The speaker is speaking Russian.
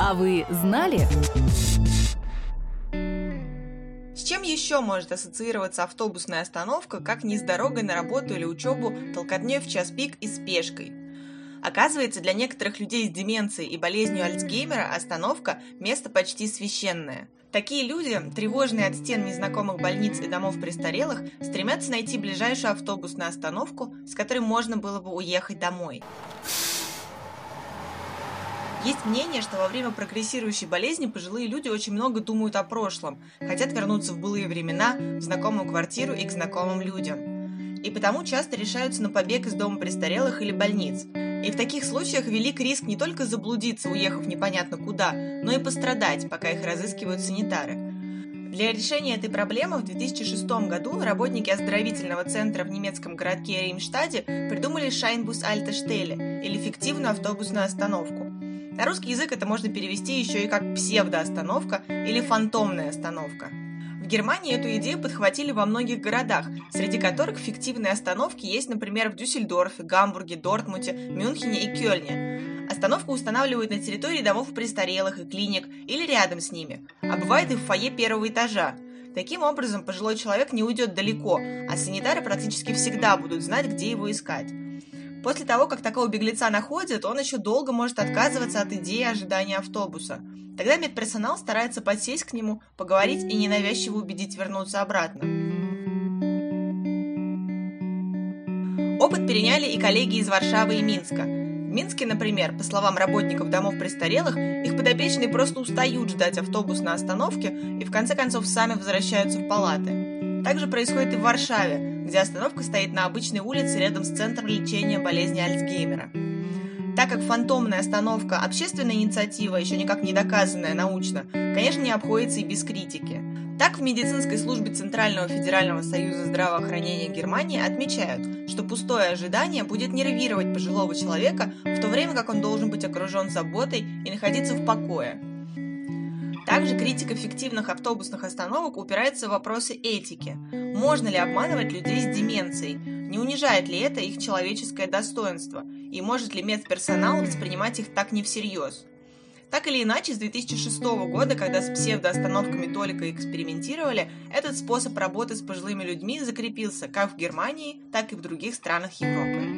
А вы знали? С чем еще может ассоциироваться автобусная остановка, как не с дорогой на работу или учебу, толкотней в час пик и спешкой? Оказывается, для некоторых людей с деменцией и болезнью Альцгеймера остановка – место почти священное. Такие люди, тревожные от стен незнакомых больниц и домов престарелых, стремятся найти ближайшую автобусную остановку, с которой можно было бы уехать домой. Есть мнение, что во время прогрессирующей болезни пожилые люди очень много думают о прошлом, хотят вернуться в былые времена, в знакомую квартиру и к знакомым людям. И потому часто решаются на побег из дома престарелых или больниц. И в таких случаях велик риск не только заблудиться, уехав непонятно куда, но и пострадать, пока их разыскивают санитары. Для решения этой проблемы в 2006 году работники оздоровительного центра в немецком городке Реймштаде придумали Шайнбус Альте Штеле, или фиктивную автобусную остановку. На русский язык это можно перевести еще и как псевдоостановка или фантомная остановка. В Германии эту идею подхватили во многих городах, среди которых фиктивные остановки есть, например, в Дюссельдорфе, Гамбурге, Дортмуте, Мюнхене и Кёльне. Остановку устанавливают на территории домов престарелых и клиник или рядом с ними, а бывает и в фойе первого этажа. Таким образом, пожилой человек не уйдет далеко, а санитары практически всегда будут знать, где его искать. После того, как такого беглеца находят, он еще долго может отказываться от идеи ожидания автобуса. Тогда медперсонал старается подсесть к нему, поговорить и ненавязчиво убедить вернуться обратно. Опыт переняли и коллеги из Варшавы и Минска. В Минске, например, по словам работников домов престарелых, их подопечные просто устают ждать автобус на остановке и в конце концов сами возвращаются в палаты. Также происходит и в Варшаве, где остановка стоит на обычной улице рядом с центром лечения болезни Альцгеймера. Так как фантомная остановка – общественная инициатива, еще никак не доказанная научно, конечно, не обходится и без критики. Так, в медицинской службе Центрального федерального союза здравоохранения Германии отмечают, что пустое ожидание будет нервировать пожилого человека, в то время как он должен быть окружен заботой и находиться в покое. Также критика фиктивных автобусных остановок упирается в вопросы этики. Можно ли обманывать людей с деменцией? Не унижает ли это их человеческое достоинство? И может ли медперсонал воспринимать их так не всерьез? Так или иначе, с 2006 года, когда с псевдоостановками только экспериментировали, этот способ работы с пожилыми людьми закрепился как в Германии, так и в других странах Европы.